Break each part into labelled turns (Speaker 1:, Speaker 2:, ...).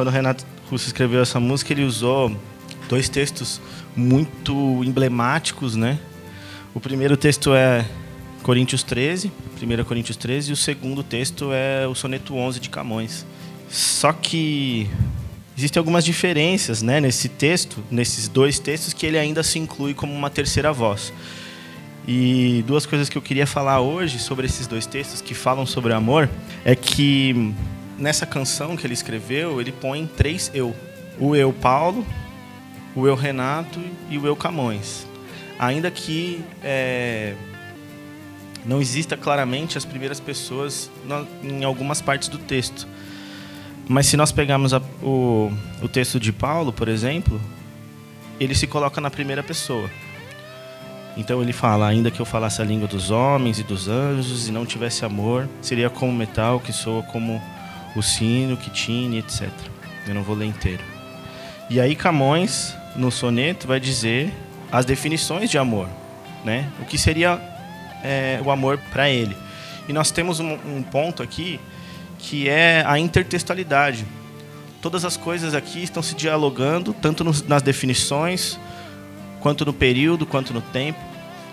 Speaker 1: quando o Renato Russo escreveu essa música, ele usou dois textos muito emblemáticos, né? O primeiro texto é Coríntios 13, 1 Coríntios 13, e o segundo texto é o soneto 11 de Camões. Só que existem algumas diferenças né, nesse texto, nesses dois textos, que ele ainda se inclui como uma terceira voz. E duas coisas que eu queria falar hoje sobre esses dois textos que falam sobre amor é que nessa canção que ele escreveu, ele põe três eu: o eu Paulo, o eu Renato e o eu Camões. Ainda que é, não exista claramente as primeiras pessoas em algumas partes do texto. Mas se nós pegarmos a, o, o texto de Paulo, por exemplo, ele se coloca na primeira pessoa. Então ele fala: ainda que eu falasse a língua dos homens e dos anjos e não tivesse amor, seria como metal que soa como o sino, que tine, etc. Eu não vou ler inteiro. E aí Camões, no soneto, vai dizer as definições de amor, né? O que seria é, o amor para ele. E nós temos um, um ponto aqui que é a intertextualidade. Todas as coisas aqui estão se dialogando, tanto nos, nas definições, quanto no período, quanto no tempo.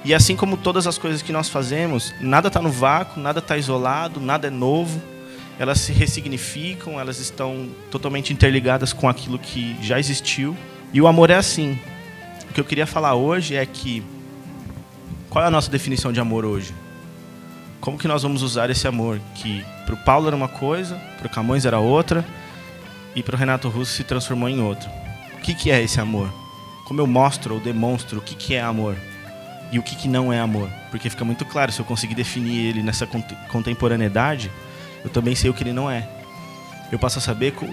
Speaker 1: E assim como todas as coisas que nós fazemos, nada está no vácuo, nada está isolado, nada é novo. Elas se ressignificam, elas estão totalmente interligadas com aquilo que já existiu. E o amor é assim. O que eu queria falar hoje é que qual é a nossa definição de amor hoje? Como que nós vamos usar esse amor que para o Paulo era uma coisa, para o Camões era outra e para o Renato Russo se transformou em outra? O que, que é esse amor? Como eu mostro ou demonstro o que, que é amor? e o que, que não é amor. Porque fica muito claro, se eu conseguir definir ele nessa contemporaneidade, eu também sei o que ele não é. Eu passo a saber co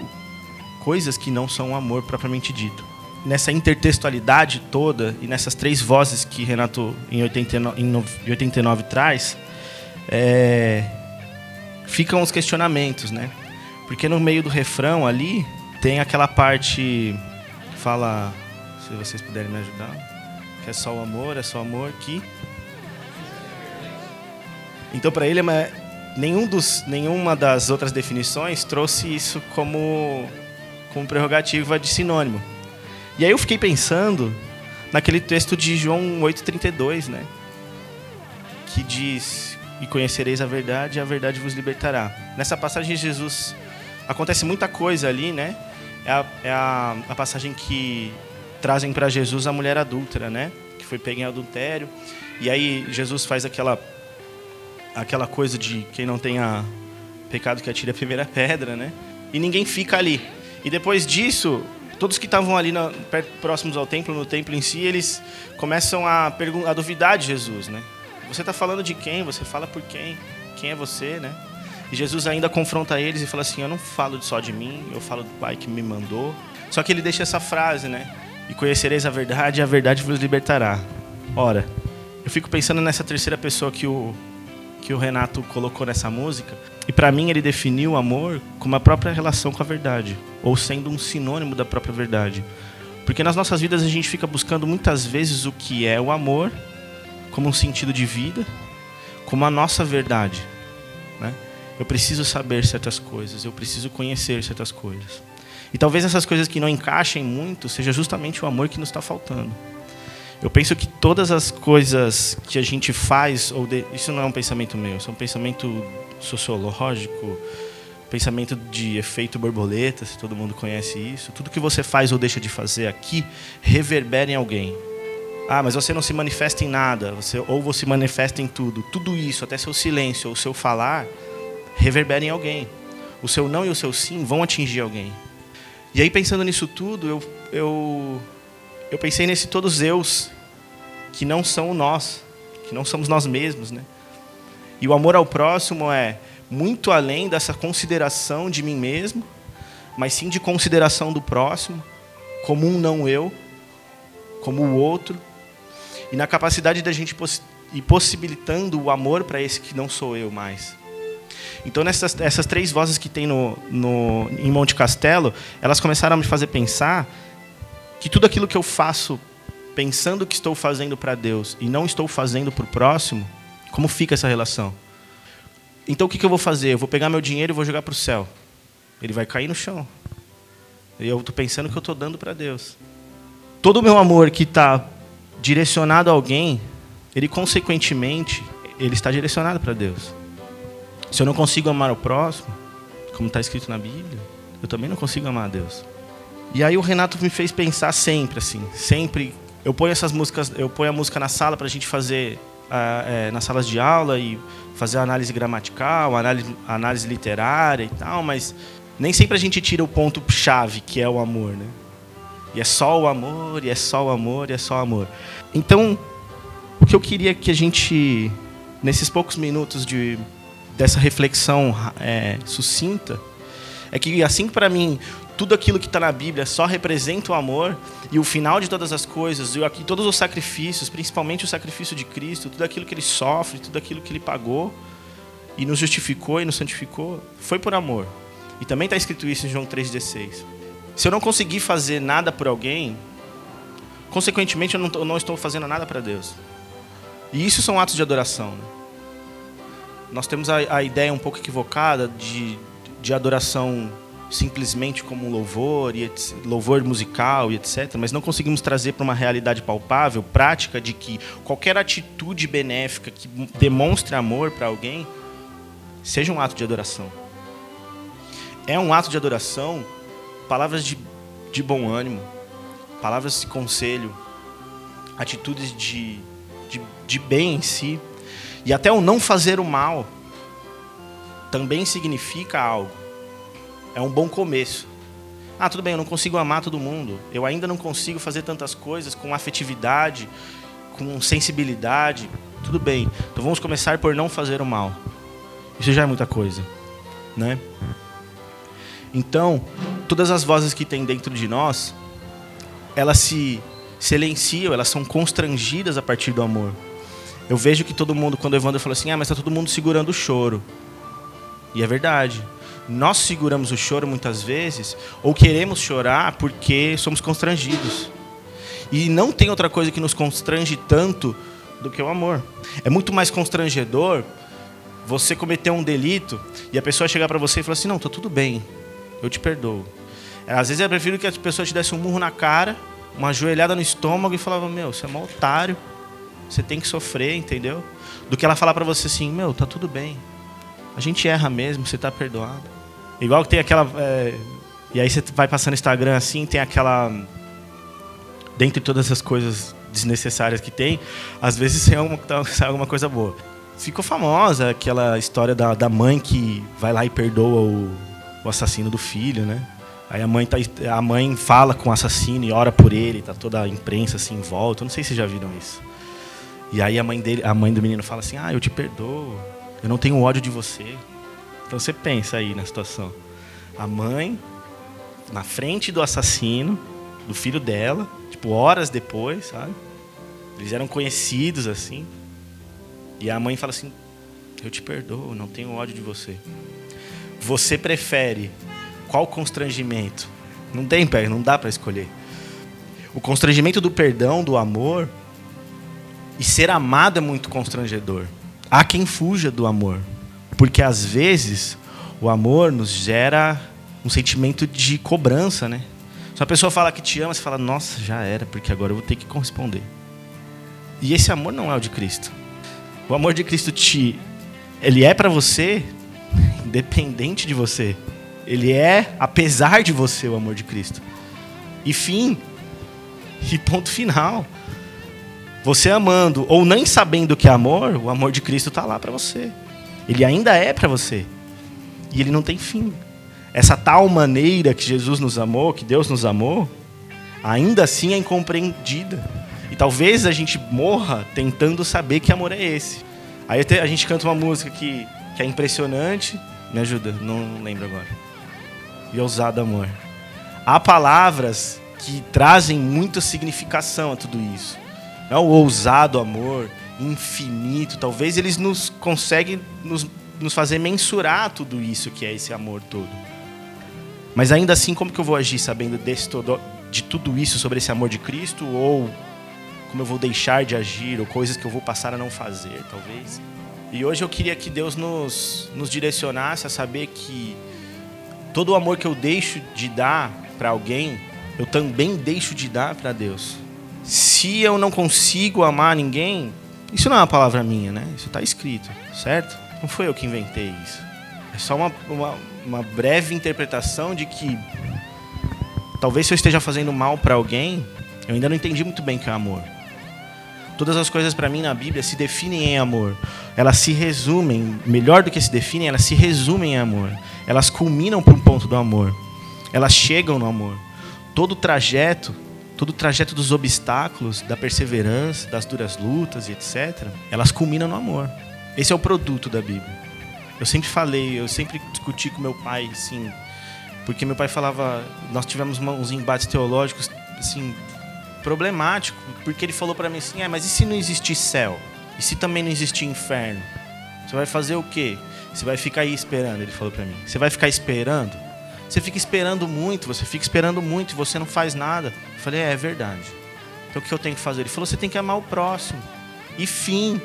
Speaker 1: coisas que não são amor propriamente dito. Nessa intertextualidade toda e nessas três vozes que Renato em 89, em 89 traz, é, ficam os questionamentos, né? Porque no meio do refrão ali tem aquela parte que fala, se vocês puderem me ajudar que é só o amor, é só o amor que. Então, para ele, nenhum dos, nenhuma das outras definições trouxe isso como, como prerrogativa de sinônimo. E aí eu fiquei pensando naquele texto de João 8,32, né? Que diz: E conhecereis a verdade, e a verdade vos libertará. Nessa passagem, Jesus. Acontece muita coisa ali, né? É a, é a, a passagem que trazem para Jesus a mulher adúltera, né? Que foi pega em adultério. E aí Jesus faz aquela aquela coisa de quem não tenha pecado que atire a primeira pedra, né? E ninguém fica ali. E depois disso, todos que estavam ali na, próximos ao templo, no templo em si, eles começam a, a duvidar de Jesus, né? Você está falando de quem? Você fala por quem? Quem é você, né? E Jesus ainda confronta eles e fala assim: Eu não falo só de mim, eu falo do Pai que me mandou. Só que ele deixa essa frase, né? e conhecereis a verdade, e a verdade vos libertará. Ora, eu fico pensando nessa terceira pessoa que o, que o Renato colocou nessa música, e para mim ele definiu o amor como a própria relação com a verdade, ou sendo um sinônimo da própria verdade. Porque nas nossas vidas a gente fica buscando muitas vezes o que é o amor, como um sentido de vida, como a nossa verdade. Né? Eu preciso saber certas coisas, eu preciso conhecer certas coisas. E talvez essas coisas que não encaixem muito seja justamente o amor que nos está faltando. Eu penso que todas as coisas que a gente faz, ou de, isso não é um pensamento meu, isso é um pensamento sociológico, pensamento de efeito borboleta, se todo mundo conhece isso. Tudo que você faz ou deixa de fazer aqui reverbera em alguém. Ah, mas você não se manifesta em nada, você, ou você manifesta em tudo. Tudo isso, até seu silêncio ou seu falar, reverbera em alguém. O seu não e o seu sim vão atingir alguém. E aí, pensando nisso tudo, eu, eu, eu pensei nesse todos eus, que não são nós, que não somos nós mesmos, né? E o amor ao próximo é muito além dessa consideração de mim mesmo, mas sim de consideração do próximo, como um não eu, como o outro, e na capacidade da gente ir possibilitando o amor para esse que não sou eu mais. Então, nessas essas três vozes que tem no, no, em Monte Castelo, elas começaram a me fazer pensar que tudo aquilo que eu faço pensando que estou fazendo para Deus e não estou fazendo para o próximo, como fica essa relação? Então, o que, que eu vou fazer? Eu vou pegar meu dinheiro e vou jogar para o céu. Ele vai cair no chão. Eu estou pensando que eu estou dando para Deus. Todo o meu amor que está direcionado a alguém, ele consequentemente, ele está direcionado para Deus. Se eu não consigo amar o próximo, como está escrito na Bíblia, eu também não consigo amar a Deus. E aí o Renato me fez pensar sempre, assim, sempre. Eu ponho essas músicas, eu ponho a música na sala para a gente fazer uh, é, nas salas de aula e fazer análise gramatical, análise, análise literária e tal, mas nem sempre a gente tira o ponto chave que é o amor, né? E é só o amor, e é só o amor, e é só o amor. Então, o que eu queria que a gente, nesses poucos minutos de, dessa reflexão é, sucinta, é que assim para mim tudo aquilo que está na Bíblia só representa o amor e o final de todas as coisas, e todos os sacrifícios, principalmente o sacrifício de Cristo, tudo aquilo que ele sofre, tudo aquilo que ele pagou e nos justificou e nos santificou, foi por amor. E também está escrito isso em João 3,16. Se eu não conseguir fazer nada por alguém, consequentemente eu não, eu não estou fazendo nada para Deus. E isso são atos de adoração. Né? Nós temos a, a ideia um pouco equivocada de, de adoração simplesmente como louvor, e louvor musical e etc., mas não conseguimos trazer para uma realidade palpável, prática, de que qualquer atitude benéfica que demonstre amor para alguém seja um ato de adoração. É um ato de adoração, palavras de, de bom ânimo, palavras de conselho, atitudes de, de, de bem em si, e até o não fazer o mal também significa algo é um bom começo. Ah, tudo bem, eu não consigo amar todo mundo. Eu ainda não consigo fazer tantas coisas com afetividade, com sensibilidade. Tudo bem. Então vamos começar por não fazer o mal. Isso já é muita coisa, né? Então, todas as vozes que tem dentro de nós, elas se silenciam, elas são constrangidas a partir do amor. Eu vejo que todo mundo, quando o Evandro fala assim, ah, mas está todo mundo segurando o choro. E é verdade nós seguramos o choro muitas vezes ou queremos chorar porque somos constrangidos. E não tem outra coisa que nos constrange tanto do que o amor. É muito mais constrangedor você cometer um delito e a pessoa chegar para você e falar assim: "Não, tá tudo bem. Eu te perdoo". Às vezes eu prefiro que a pessoa te desse um murro na cara, uma joelhada no estômago e falava: "Meu, você é um otário. Você tem que sofrer, entendeu?" Do que ela falar para você assim: "Meu, tá tudo bem. A gente erra mesmo, você tá perdoado". Igual que tem aquela. É, e aí você vai passando no Instagram assim, tem aquela. Dentre todas as coisas desnecessárias que tem, às vezes sai alguma, sai alguma coisa boa. Ficou famosa aquela história da, da mãe que vai lá e perdoa o, o assassino do filho, né? Aí a mãe, tá, a mãe fala com o assassino e ora por ele, tá toda a imprensa assim em volta. Eu não sei se já viram isso. E aí a mãe dele, a mãe do menino fala assim: "Ah, eu te perdoo. Eu não tenho ódio de você. Então você pensa aí na situação. A mãe na frente do assassino, do filho dela, tipo horas depois, sabe? Eles eram conhecidos assim. E a mãe fala assim: "Eu te perdoo, não tenho ódio de você". Você prefere qual constrangimento? Não tem, não dá para escolher. O constrangimento do perdão, do amor, e ser amado é muito constrangedor. Há quem fuja do amor. Porque às vezes o amor nos gera um sentimento de cobrança, né? Se uma pessoa fala que te ama, você fala, nossa, já era, porque agora eu vou ter que corresponder. E esse amor não é o de Cristo. O amor de Cristo te ele é para você independente de você. Ele é apesar de você o amor de Cristo. E fim. E ponto final. Você amando ou nem sabendo que é amor, o amor de Cristo está lá para você. Ele ainda é para você. E ele não tem fim. Essa tal maneira que Jesus nos amou, que Deus nos amou, ainda assim é incompreendida. E talvez a gente morra tentando saber que amor é esse. Aí a gente canta uma música que, que é impressionante. Me ajuda, não lembro agora. E ousado amor. Há palavras que trazem muita significação a tudo isso. É o ousado amor, infinito. Talvez eles nos conseguem nos, nos fazer mensurar tudo isso que é esse amor todo. Mas ainda assim, como que eu vou agir sabendo desse todo, de tudo isso sobre esse amor de Cristo? Ou como eu vou deixar de agir? Ou coisas que eu vou passar a não fazer, talvez? E hoje eu queria que Deus nos, nos direcionasse a saber que todo o amor que eu deixo de dar para alguém, eu também deixo de dar para Deus. Se eu não consigo amar ninguém, isso não é uma palavra minha, né? Isso está escrito, certo? Não foi eu que inventei isso. É só uma, uma, uma breve interpretação de que talvez se eu esteja fazendo mal para alguém, eu ainda não entendi muito bem o que é amor. Todas as coisas para mim na Bíblia se definem em amor. Elas se resumem, melhor do que se definem, elas se resumem em amor. Elas culminam para um ponto do amor. Elas chegam no amor. Todo o trajeto, todo o trajeto dos obstáculos, da perseverança, das duras lutas e etc, elas culminam no amor. Esse é o produto da Bíblia. Eu sempre falei, eu sempre discuti com meu pai, assim, porque meu pai falava, nós tivemos uns embates teológicos, assim, problemático, porque ele falou para mim assim: "É, mas e se não existir céu? E se também não existir inferno? Você vai fazer o quê? Você vai ficar aí esperando?" Ele falou para mim. "Você vai ficar esperando? Você fica esperando muito, você fica esperando muito e você não faz nada." Eu falei: "É, é verdade." Então o que eu tenho que fazer? Ele falou: "Você tem que amar o próximo." E fim.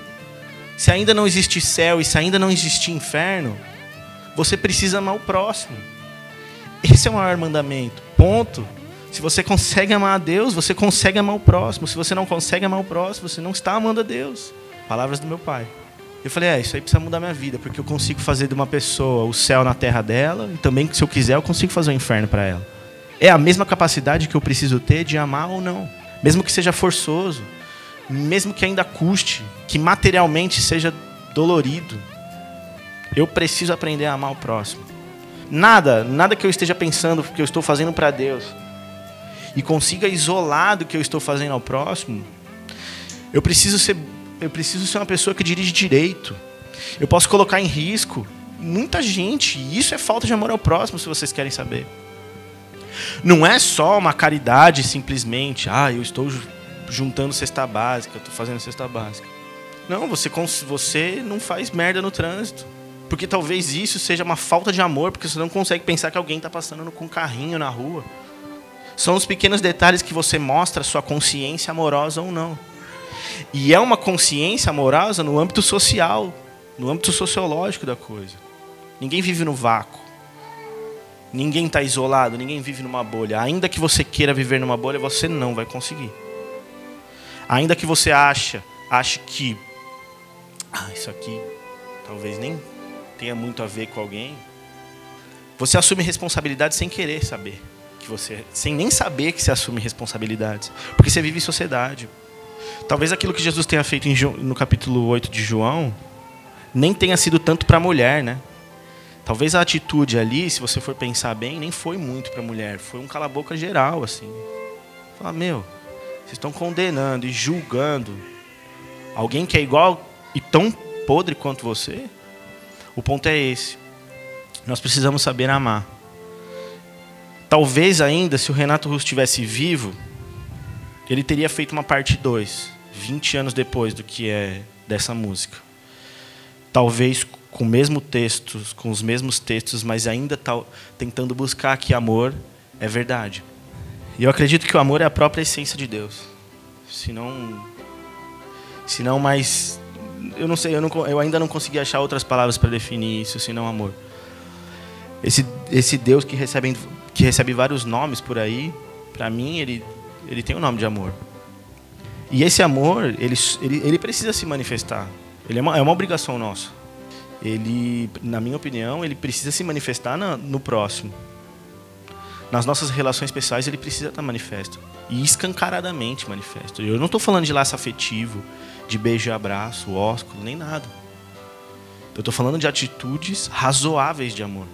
Speaker 1: Se ainda não existe céu e se ainda não existe inferno, você precisa amar o próximo. Esse é o maior mandamento. Ponto. Se você consegue amar a Deus, você consegue amar o próximo. Se você não consegue amar o próximo, você não está amando a Deus. Palavras do meu pai. Eu falei, é, isso aí precisa mudar minha vida, porque eu consigo fazer de uma pessoa o céu na terra dela, e também, se eu quiser, eu consigo fazer o inferno para ela. É a mesma capacidade que eu preciso ter de amar ou não. Mesmo que seja forçoso, mesmo que ainda custe, que materialmente seja dolorido, eu preciso aprender a amar o próximo. Nada, nada que eu esteja pensando que eu estou fazendo para Deus e consiga isolar do que eu estou fazendo ao próximo, eu preciso ser, eu preciso ser uma pessoa que dirige direito. Eu posso colocar em risco muita gente. E isso é falta de amor ao próximo, se vocês querem saber. Não é só uma caridade simplesmente, ah, eu estou juntando cesta básica, estou fazendo cesta básica. Não, você, você não faz merda no trânsito. Porque talvez isso seja uma falta de amor, porque você não consegue pensar que alguém está passando com um carrinho na rua. São os pequenos detalhes que você mostra sua consciência amorosa ou não. E é uma consciência amorosa no âmbito social, no âmbito sociológico da coisa. Ninguém vive no vácuo. Ninguém está isolado, ninguém vive numa bolha. Ainda que você queira viver numa bolha, você não vai conseguir. Ainda que você ache, ache que ah, isso aqui talvez nem tenha muito a ver com alguém, você assume responsabilidade sem querer saber que você, sem nem saber que você assume responsabilidades, porque você vive em sociedade. Talvez aquilo que Jesus tenha feito no capítulo 8 de João nem tenha sido tanto para a mulher, né? Talvez a atitude ali, se você for pensar bem, nem foi muito para a mulher, foi um cala-boca geral assim. Fala, meu, vocês estão condenando e julgando alguém que é igual e tão podre quanto você? O ponto é esse. Nós precisamos saber amar. Talvez ainda, se o Renato Russo estivesse vivo, ele teria feito uma parte 2, 20 anos depois do que é dessa música. Talvez com o mesmo texto, com os mesmos textos, mas ainda tal, tentando buscar que amor é verdade. E eu acredito que o amor é a própria essência de Deus. Se não, se não mais, eu não sei, eu, não, eu ainda não consegui achar outras palavras para definir isso, senão amor. Esse, esse Deus que recebe que recebe vários nomes por aí, para mim ele, ele tem o um nome de amor. E esse amor, ele, ele, ele precisa se manifestar. Ele é uma, é uma obrigação nossa. Ele, na minha opinião, ele precisa se manifestar na, no próximo. Nas nossas relações pessoais, ele precisa estar manifesto. E escancaradamente manifesto. Eu não estou falando de laço afetivo, de beijo e abraço, ósculo, nem nada. Eu estou falando de atitudes razoáveis de amor.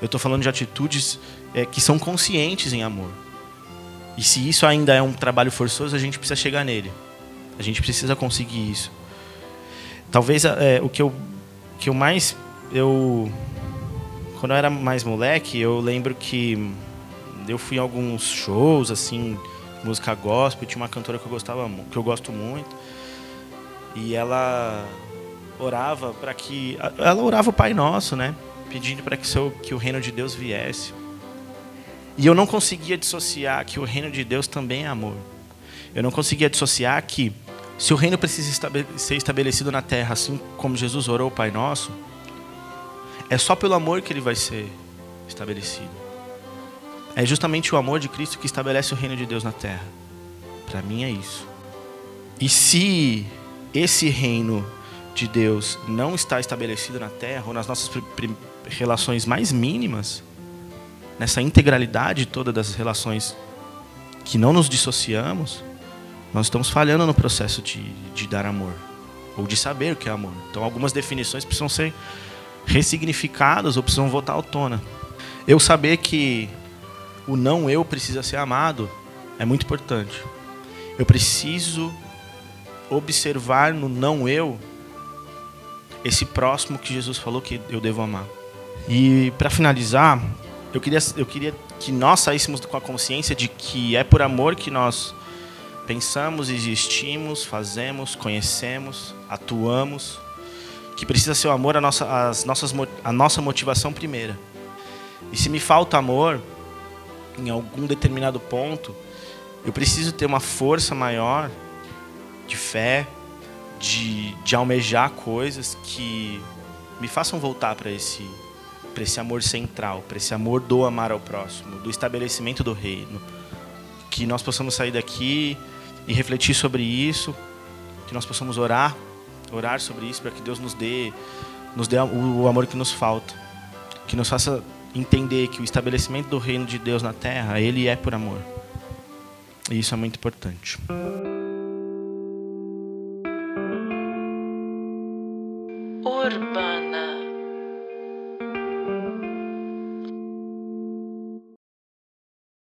Speaker 1: Eu estou falando de atitudes é, que são conscientes em amor. E se isso ainda é um trabalho forçoso, a gente precisa chegar nele. A gente precisa conseguir isso. Talvez é, o que eu, que eu mais. Eu, quando eu era mais moleque, eu lembro que eu fui em alguns shows, assim, música gospel. Tinha uma cantora que eu, gostava, que eu gosto muito. E ela orava para que. Ela orava o Pai Nosso, né? pedindo para que, que o reino de Deus viesse. E eu não conseguia dissociar que o reino de Deus também é amor. Eu não conseguia dissociar que se o reino precisa ser estabelecido na terra, assim como Jesus orou o Pai Nosso, é só pelo amor que ele vai ser estabelecido. É justamente o amor de Cristo que estabelece o reino de Deus na terra. Para mim é isso. E se esse reino de Deus não está estabelecido na terra ou nas nossas relações mais mínimas, nessa integralidade toda das relações que não nos dissociamos, nós estamos falhando no processo de, de dar amor ou de saber o que é amor. Então, algumas definições precisam ser ressignificadas ou precisam voltar à tona. Eu saber que o não eu precisa ser amado é muito importante. Eu preciso observar no não eu esse próximo que Jesus falou que eu devo amar. E para finalizar, eu queria, eu queria que nós saíssemos com a consciência de que é por amor que nós pensamos, existimos, fazemos, conhecemos, atuamos, que precisa ser o amor a nossa, as nossas, a nossa motivação primeira. E se me falta amor, em algum determinado ponto, eu preciso ter uma força maior de fé, de, de almejar coisas que me façam voltar para esse, para esse amor central, para esse amor do amar ao próximo, do estabelecimento do reino. Que nós possamos sair daqui e refletir sobre isso, que nós possamos orar, orar sobre isso para que Deus nos dê, nos dê o amor que nos falta, que nos faça entender que o estabelecimento do reino de Deus na terra, ele é por amor. E isso é muito importante.